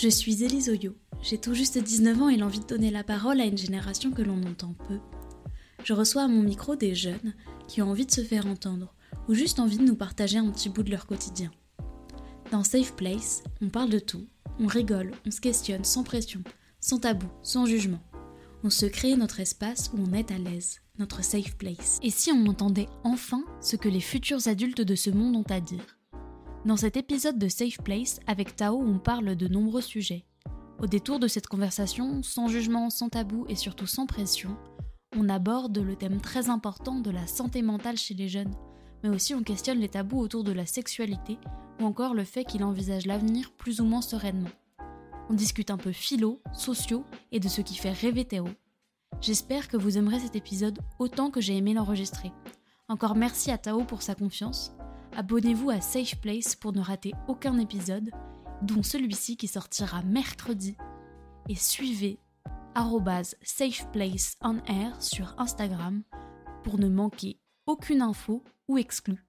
Je suis Élise Oyo. J'ai tout juste 19 ans et l'envie de donner la parole à une génération que l'on entend peu. Je reçois à mon micro des jeunes qui ont envie de se faire entendre ou juste envie de nous partager un petit bout de leur quotidien. Dans Safe Place, on parle de tout, on rigole, on se questionne sans pression, sans tabou, sans jugement. On se crée notre espace où on est à l'aise, notre safe place. Et si on entendait enfin ce que les futurs adultes de ce monde ont à dire? Dans cet épisode de Safe Place, avec Tao, on parle de nombreux sujets. Au détour de cette conversation, sans jugement, sans tabou et surtout sans pression, on aborde le thème très important de la santé mentale chez les jeunes, mais aussi on questionne les tabous autour de la sexualité ou encore le fait qu'il envisage l'avenir plus ou moins sereinement. On discute un peu philo, sociaux et de ce qui fait rêver Théo. J'espère que vous aimerez cet épisode autant que j'ai aimé l'enregistrer. Encore merci à Tao pour sa confiance abonnez-vous à Safe Place pour ne rater aucun épisode, dont celui-ci qui sortira mercredi. Et suivez safeplaceonair sur Instagram pour ne manquer aucune info ou exclue.